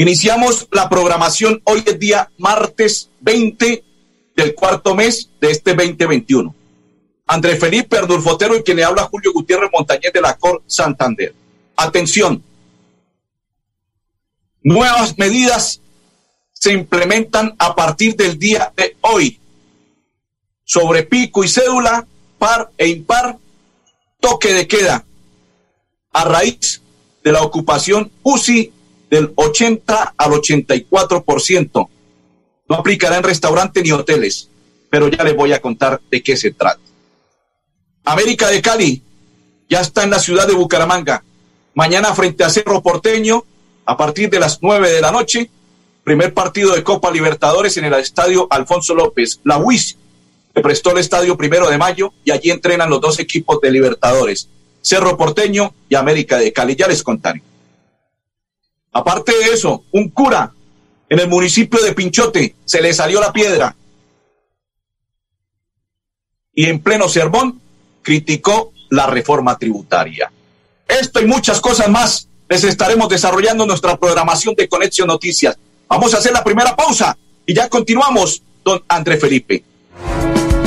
Iniciamos la programación hoy es día martes 20 del cuarto mes de este 2021. André Felipe Ardulfotero y quien le habla Julio Gutiérrez Montañez de la Cor Santander. Atención. Nuevas medidas se implementan a partir del día de hoy sobre pico y cédula, par e impar toque de queda a raíz de la ocupación UCI del 80 al 84%. No aplicará en restaurantes ni hoteles, pero ya les voy a contar de qué se trata. América de Cali ya está en la ciudad de Bucaramanga. Mañana frente a Cerro Porteño, a parcir de las 9 de la noche, primer partido de Copa Libertadores en el estadio Alfonso López. La UIS prestó el estadio primero de mayo y allí entrenan los dos equipos de Libertadores, Cerro Porteño y América de Cali. Ya les contaré. Aparte de eso, un cura en el municipio de Pinchote se le salió la piedra y en pleno sermón criticó la reforma tributaria. Esto y muchas cosas más les estaremos desarrollando nuestra programación de Conexión Noticias. Vamos a hacer la primera pausa y ya continuamos, don André Felipe.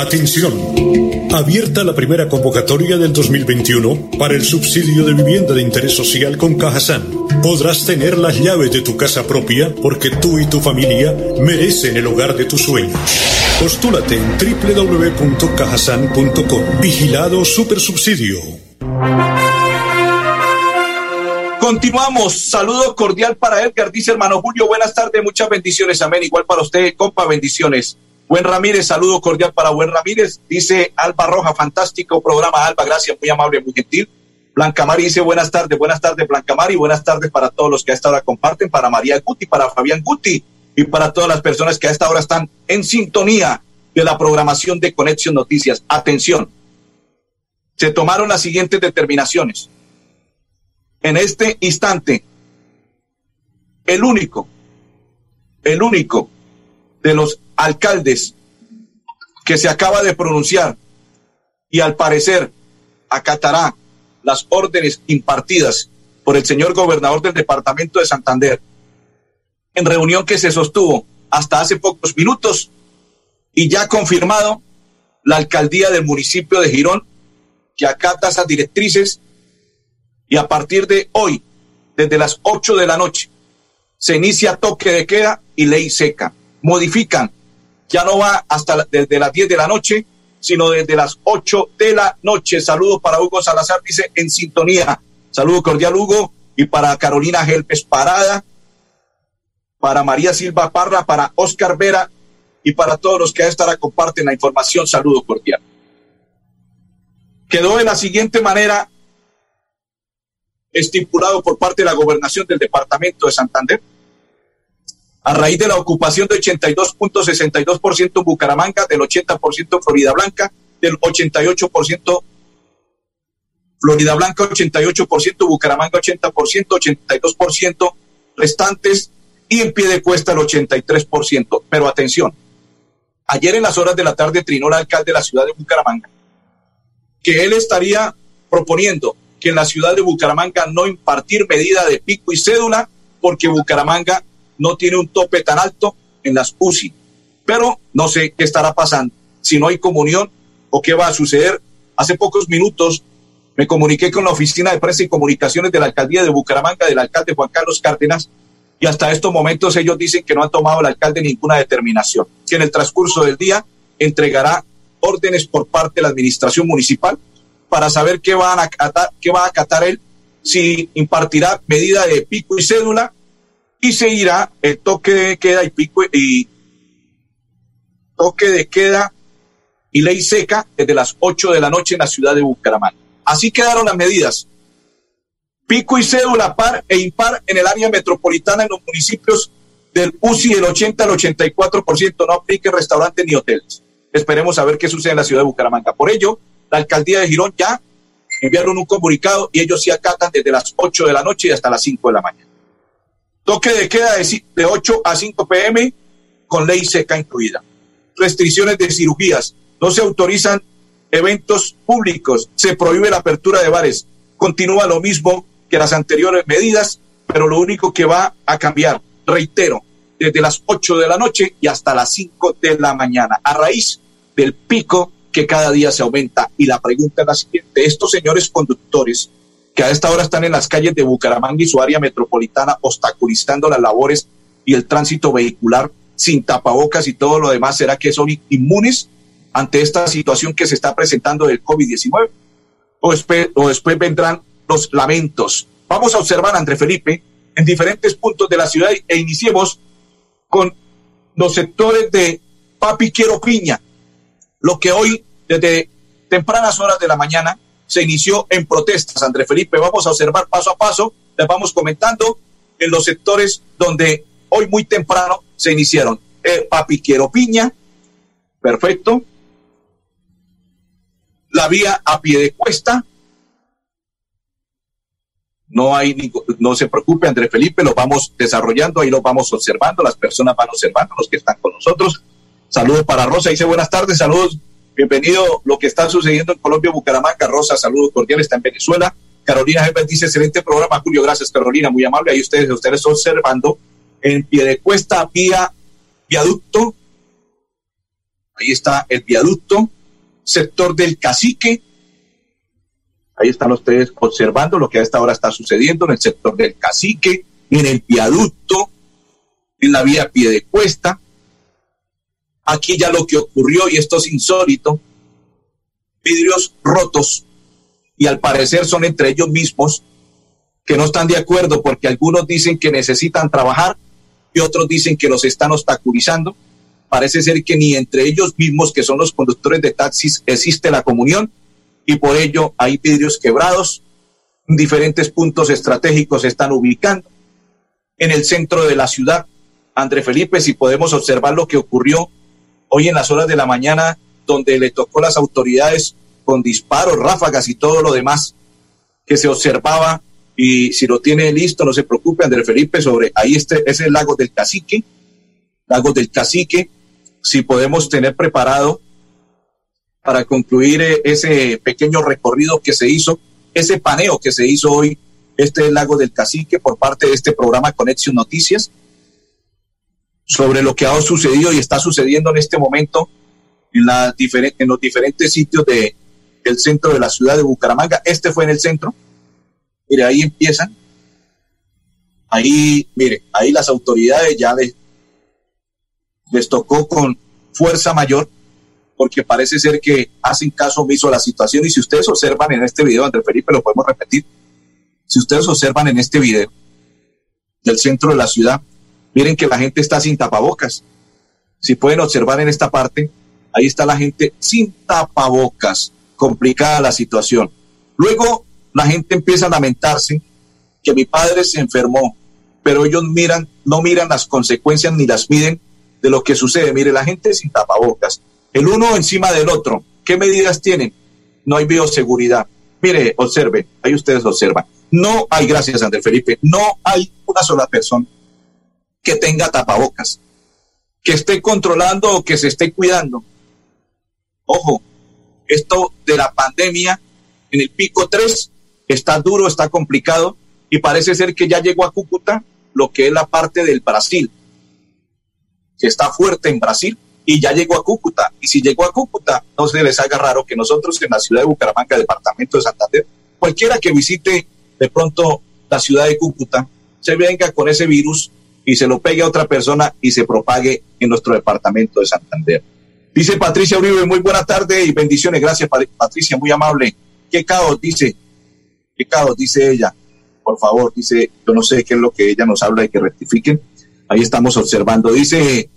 Atención. Abierta la primera convocatoria del 2021 para el subsidio de vivienda de interés social con Cajasan. Podrás tener las llaves de tu casa propia porque tú y tu familia merecen el hogar de tus sueños. Postúlate en www.cajasan.com. Vigilado Supersubsidio. Continuamos. Saludo cordial para Edgar. Dice hermano Julio, buenas tardes, muchas bendiciones. Amén. Igual para usted, compa, bendiciones. Buen Ramírez, saludo cordial para Buen Ramírez. Dice Alba Roja, fantástico programa, Alba, gracias, muy amable, muy gentil. Blanca Mari dice buenas tardes, buenas tardes, Blanca Mari, buenas tardes para todos los que a esta hora comparten, para María Guti, para Fabián Guti y para todas las personas que a esta hora están en sintonía de la programación de Conexión Noticias. Atención, se tomaron las siguientes el único de los alcaldes que se acaba de pronunciar y al parecer acatará las órdenes impartidas por el señor gobernador del departamento de Santander en reunión que se sostuvo hasta hace pocos minutos y ya confirmado la alcaldía del municipio de Girón que acata esas directrices y a partir de hoy, desde las 8 de la noche, se inicia toque de queda y ley seca. Modifican, ya no va hasta desde las 10 de la noche, sino desde las 8 de la noche. Saludos para Hugo Salazar, dice en sintonía. Saludo cordial, Hugo, y para Carolina Gelpes Parada, para María Silva Parra, para Oscar Vera y para todos los que a esta hora comparten la información. Saludo cordial. Quedó de la siguiente manera estipulado por parte de la gobernación del departamento de Santander. A raíz de la ocupación de 82.62% en Bucaramanga, del 80% en Florida Blanca, del 88% Florida Blanca 88%, Bucaramanga 80%, 82% restantes y en pie de cuesta el 83%. Pero atención, ayer en las horas de la tarde trinó el alcalde de la ciudad de Bucaramanga que él estaría proponiendo que en la ciudad de Bucaramanga no impartir medida de pico y cédula porque Bucaramanga no tiene un tope tan alto en las UCI. Pero no sé qué estará pasando, si no hay comunión o qué va a suceder. Hace pocos minutos me comuniqué con la Oficina de Prensa y Comunicaciones de la Alcaldía de Bucaramanga, del alcalde Juan Carlos Cárdenas, y hasta estos momentos ellos dicen que no han tomado el alcalde ninguna determinación, que en el transcurso del día entregará órdenes por parte de la administración municipal para saber qué, van a qué va a acatar él, si impartirá medida de pico y cédula y se irá el toque de queda y pico y toque de queda y ley seca desde las 8 de la noche en la ciudad de Bucaramanga. Así quedaron las medidas. Pico y cédula par e impar en el área metropolitana en los municipios del UCI del 80 al 84%, no aplique restaurantes ni hoteles. Esperemos a ver qué sucede en la ciudad de Bucaramanga. Por ello, la alcaldía de Girón ya enviaron un comunicado y ellos sí acatan desde las 8 de la noche y hasta las 5 de la mañana. Toque de queda de 8 a 5 pm con ley seca incluida. Restricciones de cirugías. No se autorizan eventos públicos. Se prohíbe la apertura de bares. Continúa lo mismo que las anteriores medidas, pero lo único que va a cambiar, reitero, desde las 8 de la noche y hasta las 5 de la mañana, a raíz del pico que cada día se aumenta. Y la pregunta es la siguiente, estos señores conductores que a esta hora están en las calles de Bucaramanga y su área metropolitana obstaculizando las labores y el tránsito vehicular sin tapabocas y todo lo demás, ¿será que son inmunes ante esta situación que se está presentando del COVID-19? O después, o después vendrán los lamentos. Vamos a observar, André Felipe, en diferentes puntos de la ciudad e iniciemos con los sectores de Papi Quiero Piña, lo que hoy, desde tempranas horas de la mañana, se inició en protestas. André Felipe, vamos a observar paso a paso, les vamos comentando en los sectores donde hoy muy temprano se iniciaron. Eh, Papi Quiero Piña, perfecto. La vía a pie de cuesta, no hay no se preocupe, André Felipe, lo vamos desarrollando, ahí lo vamos observando, las personas van observando, los que están con nosotros. Saludos para Rosa, dice buenas tardes, saludos, bienvenido lo que está sucediendo en Colombia, Bucaramanga, Rosa, saludos cordiales, está en Venezuela. Carolina Jefe dice, excelente programa, Julio, gracias Carolina, muy amable, ahí ustedes, ustedes observando en pie de cuesta, vía viaducto, ahí está el viaducto, sector del cacique, Ahí están ustedes observando lo que a esta hora está sucediendo en el sector del cacique, en el viaducto, en la vía pie de cuesta. Aquí ya lo que ocurrió, y esto es insólito, vidrios rotos, y al parecer son entre ellos mismos que no están de acuerdo porque algunos dicen que necesitan trabajar y otros dicen que los están obstaculizando. Parece ser que ni entre ellos mismos, que son los conductores de taxis, existe la comunión y por ello hay vidrios quebrados. Diferentes puntos estratégicos se están ubicando. En el centro de la ciudad, André Felipe, si podemos observar lo que ocurrió hoy en las horas de la mañana, donde le tocó las autoridades con disparos, ráfagas y todo lo demás que se observaba. Y si lo tiene listo, no se preocupe, André Felipe, sobre ahí este es el lago del Cacique. Lagos del Cacique, si podemos tener preparado para concluir eh, ese pequeño recorrido que se hizo, ese paneo que se hizo hoy, este Lago del Cacique, por parte de este programa Conexión Noticias, sobre lo que ha sucedido y está sucediendo en este momento en, la en los diferentes sitios de, del centro de la ciudad de Bucaramanga. Este fue en el centro. Mire, ahí empiezan. Ahí, mire, ahí las autoridades ya les, les tocó con fuerza mayor porque parece ser que hacen caso omiso a la situación. Y si ustedes observan en este video, André Felipe, lo podemos repetir, si ustedes observan en este video del centro de la ciudad, miren que la gente está sin tapabocas. Si pueden observar en esta parte, ahí está la gente sin tapabocas. Complicada la situación. Luego la gente empieza a lamentarse que mi padre se enfermó, pero ellos miran, no miran las consecuencias ni las miden de lo que sucede. Mire, la gente sin tapabocas el uno encima del otro. ¿Qué medidas tienen? No hay bioseguridad. Mire, observe, ahí ustedes observan. No hay, gracias Andrés Felipe, no hay una sola persona que tenga tapabocas, que esté controlando o que se esté cuidando. Ojo, esto de la pandemia en el pico 3 está duro, está complicado y parece ser que ya llegó a Cúcuta lo que es la parte del Brasil, que está fuerte en Brasil y ya llegó a Cúcuta. Y si llegó a Cúcuta, no se les haga raro que nosotros en la ciudad de Bucaramanga, departamento de Santander, cualquiera que visite de pronto la ciudad de Cúcuta, se venga con ese virus y se lo pegue a otra persona y se propague en nuestro departamento de Santander. Dice Patricia Uribe, muy buena tarde y bendiciones. Gracias, Patricia, muy amable. ¿Qué caos? Dice, ¿qué caos? Dice ella. Por favor, dice, yo no sé qué es lo que ella nos habla y que rectifiquen. Ahí estamos observando. Dice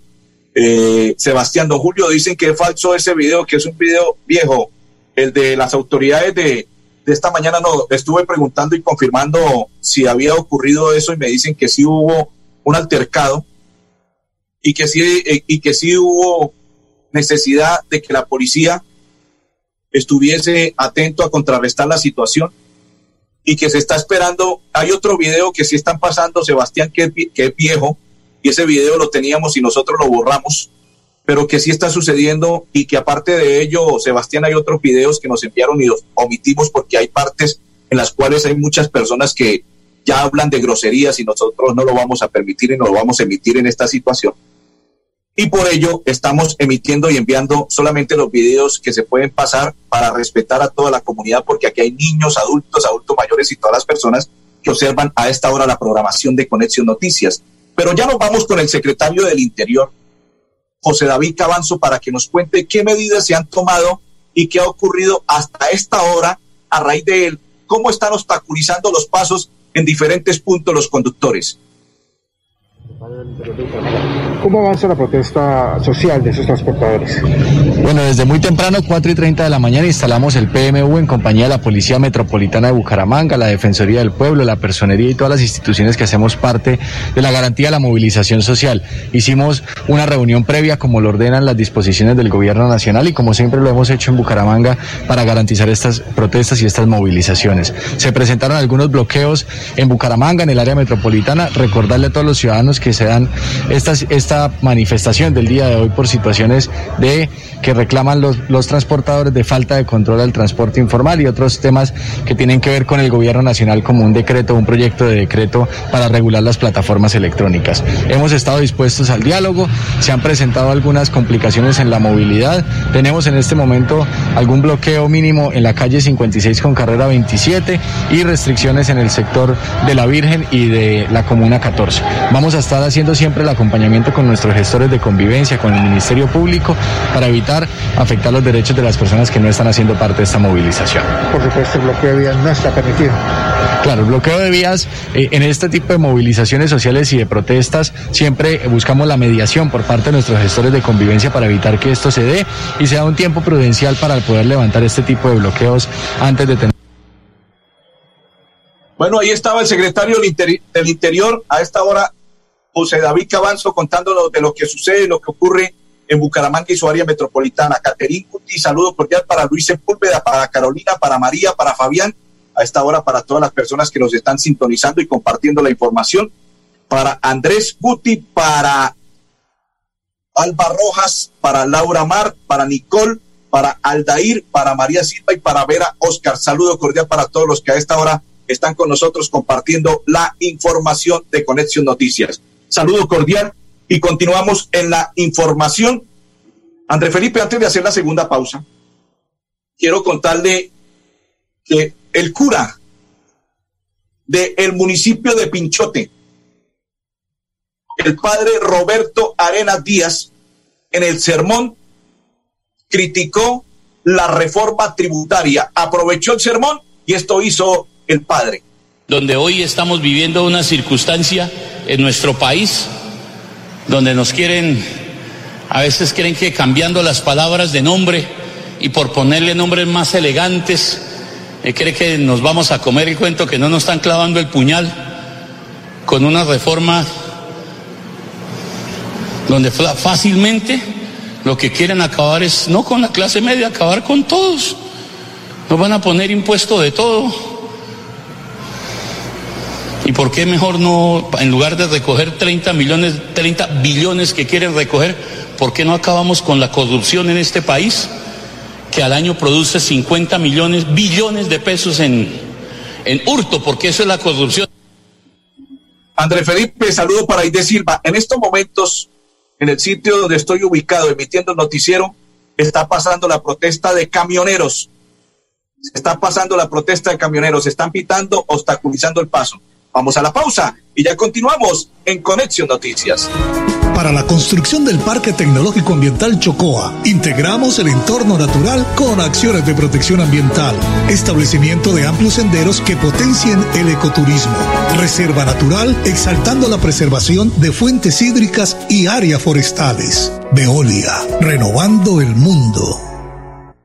eh, Sebastián Don Julio dicen que es falso ese video, que es un video viejo. El de las autoridades de, esta mañana no estuve preguntando y confirmando si había ocurrido eso y me dicen que sí hubo un altercado y que sí eh, y que sí hubo necesidad de que la policía estuviese atento a contrarrestar la situación y que se está esperando. Hay otro video que sí están pasando, Sebastián, que, que es viejo, y ese video lo teníamos y nosotros lo borramos, pero que sí está sucediendo y que aparte de ello, Sebastián, hay otros videos que nos enviaron y los omitimos porque hay partes en las cuales hay muchas personas que ya hablan de groserías y nosotros no lo vamos a permitir y no lo vamos a emitir en esta situación. Y por ello estamos emitiendo y enviando solamente los videos que se pueden pasar para respetar a toda la comunidad, porque aquí hay niños, adultos, adultos mayores y todas las personas que observan a esta hora la programación de Conexión Noticias. Pero ya nos vamos con el secretario del Interior, José David Cabanzo, para que nos cuente qué medidas se han tomado y qué ha ocurrido hasta esta hora a raíz de él, cómo están obstaculizando los pasos en diferentes puntos los conductores. ¿Cómo avanza la protesta social de esos transportadores? Bueno, desde muy temprano, 4 y 30 de la mañana, instalamos el PMU en compañía de la Policía Metropolitana de Bucaramanga, la Defensoría del Pueblo, la Personería y todas las instituciones que hacemos parte de la garantía de la movilización social. Hicimos una reunión previa, como lo ordenan las disposiciones del Gobierno Nacional y como siempre lo hemos hecho en Bucaramanga para garantizar estas protestas y estas movilizaciones. Se presentaron algunos bloqueos en Bucaramanga, en el área metropolitana. Recordarle a todos los ciudadanos que se dan estas, esta manifestación del día de hoy por situaciones de que reclaman los, los transportadores de falta de control al transporte informal y otros temas que tienen que ver con el gobierno nacional como un decreto, un proyecto de decreto para regular las plataformas electrónicas. Hemos estado dispuestos al diálogo, se han presentado algunas complicaciones en la movilidad, tenemos en este momento algún bloqueo mínimo en la calle 56 con carrera 27 y restricciones en el sector de la Virgen y de la Comuna 14. Vamos a estar haciendo siempre el acompañamiento con nuestros gestores de convivencia, con el Ministerio Público, para evitar afectar los derechos de las personas que no están haciendo parte de esta movilización. Por supuesto, el bloqueo de vías no está permitido. Claro, el bloqueo de vías eh, en este tipo de movilizaciones sociales y de protestas siempre buscamos la mediación por parte de nuestros gestores de convivencia para evitar que esto se dé y sea un tiempo prudencial para poder levantar este tipo de bloqueos antes de tener bueno, ahí estaba el secretario del, Interior a esta hora José David Cabanzo contándonos de lo que sucede, lo que ocurre en Bucaramanga y su área metropolitana. Caterín Cuti, saludo cordial para Luis Sepúlveda, para Carolina, para María, para Fabián, a esta hora para todas las personas que nos están sintonizando y compartiendo la información. Para Andrés Guti, para Alba Rojas, para Laura Mar, para Nicole, para Aldair, para María Silva y para Vera Oscar. Saludo cordial para todos los que a esta hora están con nosotros compartiendo la información de Conexión Noticias. Saludo cordial y continuamos en la información. André Felipe, antes de hacer la segunda pausa, quiero contarle que el cura del municipio de Pinchote, el padre Roberto Arenas Díaz, en el sermón criticó la reforma tributaria, aprovechó el sermón y esto hizo el padre. Donde hoy estamos viviendo una circunstancia en nuestro país, donde nos quieren, a veces creen que cambiando las palabras de nombre y por ponerle nombres más elegantes, eh, que nos vamos a comer el cuento, que no nos están clavando el puñal con una reforma donde fácilmente lo que quieren acabar es no con la clase media, acabar con todos. Nos van a poner impuesto de todo. ¿Y por qué mejor no, en lugar de recoger 30 millones, 30 billones que quieren recoger, por qué no acabamos con la corrupción en este país, que al año produce 50 millones, billones de pesos en, en hurto, porque eso es la corrupción? André Felipe, saludo para Aide Silva. En estos momentos en el sitio donde estoy ubicado emitiendo el noticiero, está pasando la protesta de camioneros. Está pasando la protesta de camioneros, están pitando, obstaculizando el paso. Vamos a la pausa y ya continuamos en Conexión Noticias. Para la construcción del Parque Tecnológico Ambiental Chocoa, integramos el entorno natural con acciones de protección ambiental, establecimiento de amplios senderos que potencien el ecoturismo, reserva natural exaltando la preservación de fuentes hídricas y áreas forestales. Veolia, renovando el mundo.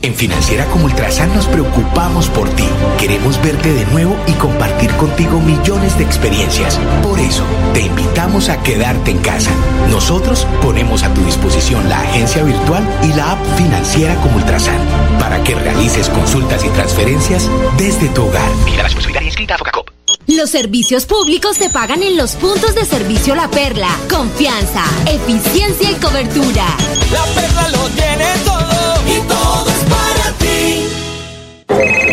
En Financiera como Ultrasan nos preocupamos por ti. Queremos verte de nuevo y compartir contigo millones de experiencias. Por eso, te invitamos a quedarte en casa. Nosotros ponemos a tu disposición la agencia virtual y la app Financiera como Ultrasan para que realices consultas y transferencias desde tu hogar. Mira la inscrita a Focacop. Los servicios públicos se pagan en los puntos de servicio La Perla. Confianza, eficiencia y cobertura. La Perla lo tiene todo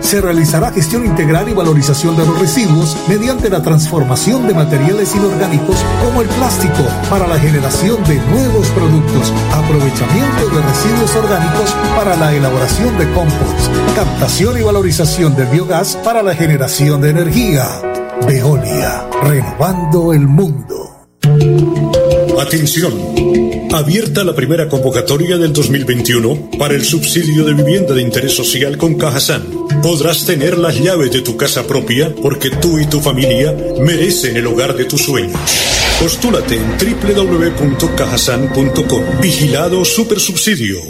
se realizará gestión integral y valorización de los residuos mediante la transformación de materiales inorgánicos como el plástico para la generación de nuevos productos, aprovechamiento de residuos orgánicos para la elaboración de compost, captación y valorización del biogás para la generación de energía. Veolia, renovando el mundo. Atención. Abierta la primera convocatoria del 2021 para el subsidio de vivienda de interés social con Cajasan. Podrás tener las llaves de tu casa propia porque tú y tu familia merecen el hogar de tus sueños. Postúlate en www.cajasan.com. Vigilado Supersubsidio.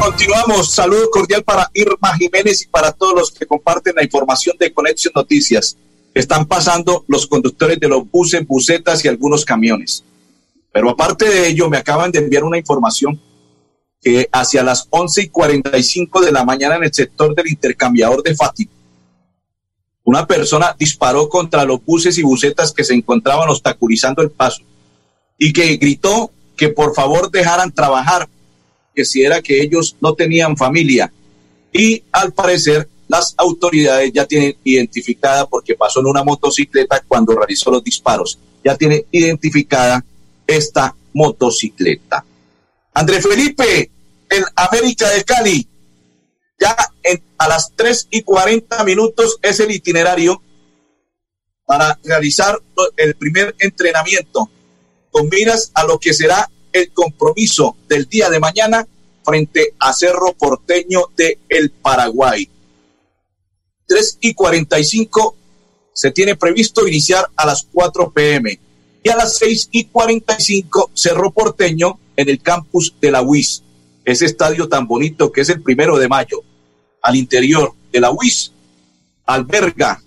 Continuamos. Saludo cordial para Irma Jiménez y para todos los que comparten la información de Conexión Noticias están pasando los conductores de los buses, busetas y algunos camiones. Pero aparte de ello, me acaban de enviar una información que hacia las 11 y 45 de la mañana en el sector del intercambiador de Fátima, una persona disparó contra los buses y busetas que se encontraban obstaculizando el paso y que gritó que por favor dejaran trabajar, que si era que ellos no tenían familia. Y al parecer las autoridades ya tienen identificada, porque pasó en una motocicleta cuando realizó los disparos, ya tiene identificada esta motocicleta. André Felipe, en América de Cali, ya a las 3 y 40 minutos es el itinerario para realizar el primer entrenamiento con miras a lo que será el compromiso del día de mañana frente a Cerro Porteño de El Paraguay. 3 y 45 se tiene previsto iniciar a las 4 pm y a las 6 y 45 Cerro Porteño en el campus de la UIS, ese estadio tan bonito que es el primero de mayo. Al interior de la UIS alberga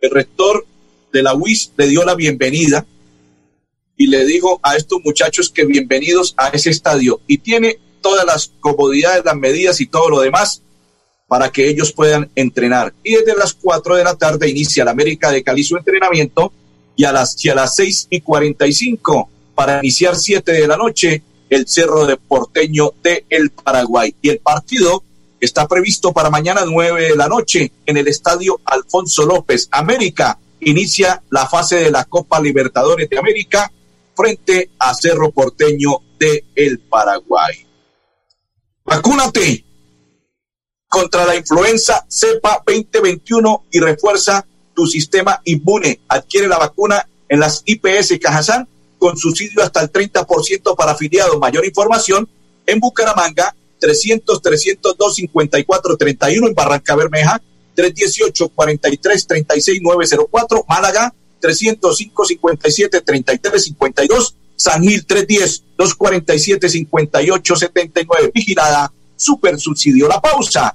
el rector de la UIS le dio la bienvenida y le dijo a estos muchachos que bienvenidos a ese estadio. Y tiene todas las comodidades, las medidas y todo lo demás para que ellos puedan entrenar. Y desde las 4 de la tarde inicia la América de Cali su entrenamiento y a las, y a las 6 y 45 para iniciar 7 de la noche el Cerro de Porteño de El Paraguay. Y el partido está previsto para mañana 9 de la noche en el Estadio Alfonso López. América inicia la fase de la Copa Libertadores de América frente a Cerro Porteño de El Paraguay. Vacúnate contra la influenza cepa 2021 y refuerza tu sistema inmune. Adquiere la vacuna en las IPS Cajazán con subsidio hasta el 30% para afiliados. Mayor información en Bucaramanga 300 302 54 31 en Barranca Bermeja 318 43 36 904 Málaga 305 57 33 52 San Gil 310 247 58 79 vigilada super subsidio la pausa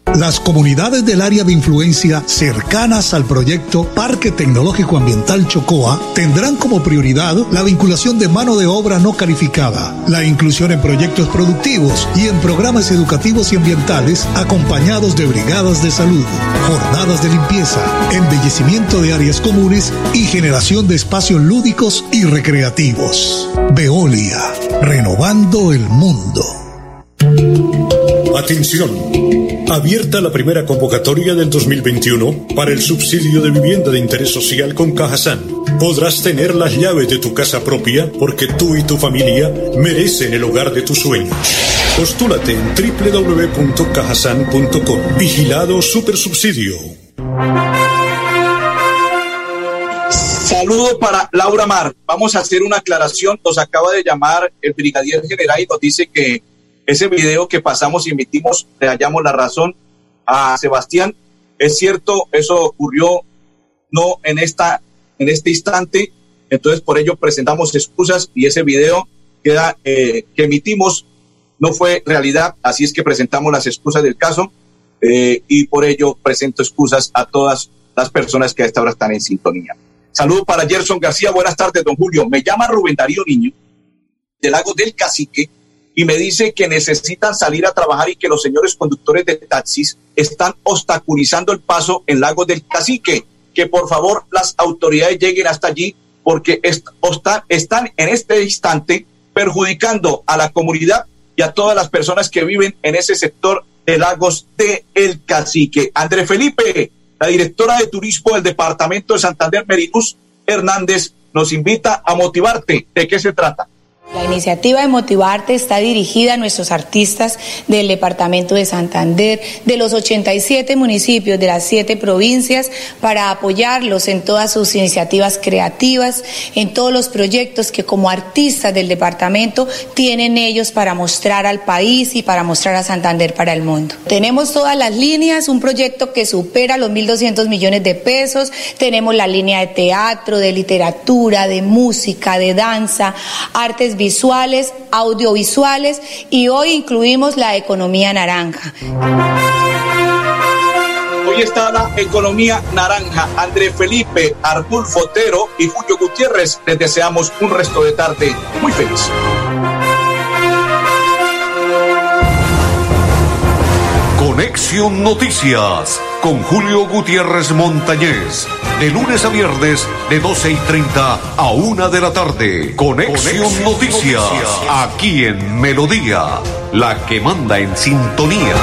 Las comunidades del área de influencia cercanas al proyecto Parque Tecnológico Ambiental Chocoa tendrán como prioridad la vinculación de mano de obra no calificada, la inclusión en proyectos productivos y en programas educativos y ambientales acompañados de brigadas de salud, jornadas de limpieza, embellecimiento de áreas comunes y generación de espacios lúdicos y recreativos. Veolia, renovando el mundo. Atención. Abierta la primera convocatoria del 2021 para el subsidio de vivienda de interés social con Cajasan. Podrás tener las llaves de tu casa propia porque tú y tu familia merecen el hogar de tus sueños. Postúlate en www.cajasan.com. Vigilado Supersubsidio. Saludo para Laura Mar. Vamos a hacer una aclaración. Nos acaba de llamar el brigadier general y nos dice que ese video que pasamos y emitimos, le hallamos la razón a Sebastián. Es cierto, eso ocurrió no en esta, en este instante. Entonces, por ello presentamos excusas y ese video queda, eh, que emitimos no fue realidad. Así es que presentamos las excusas del caso eh, y por ello presento excusas a todas las personas que a esta hora están en sintonía. Saludo para Gerson García. Buenas tardes, don Julio. Me llama Rubén Darío Niño de Lagos del Cacique y me dice que necesitan salir a trabajar y que los señores conductores de taxis están obstaculizando el paso en Lagos del Cacique. Que por favor las autoridades lleguen hasta allí porque están en este instante perjudicando a la comunidad y a todas las personas que viven en ese sector de Lagos de El Cacique. André Felipe, la directora de turismo del departamento de Santander, Meridus Hernández, nos invita a motivarte. ¿De qué se trata? La iniciativa de Motivarte está dirigida a nuestros artistas del departamento de Santander, de los 87 municipios de las siete provincias, para apoyarlos en todas sus iniciativas creativas, en todos los proyectos que como artistas del departamento tienen ellos para mostrar al país y para mostrar a Santander para el mundo. Tenemos todas las líneas, un proyecto que supera los 1.200 millones de pesos, tenemos la línea de teatro, de literatura, de música, de danza, artes visuales, audiovisuales y hoy incluimos la economía naranja. Hoy está la economía naranja. André Felipe, Artur Fotero y Julio Gutiérrez les deseamos un resto de tarde muy feliz. Conexión Noticias con Julio Gutiérrez Montañez. De lunes a viernes, de 12 y 30 a 1 de la tarde. Conexión, Noticias, aquí en Melodía, la que manda en sintonía.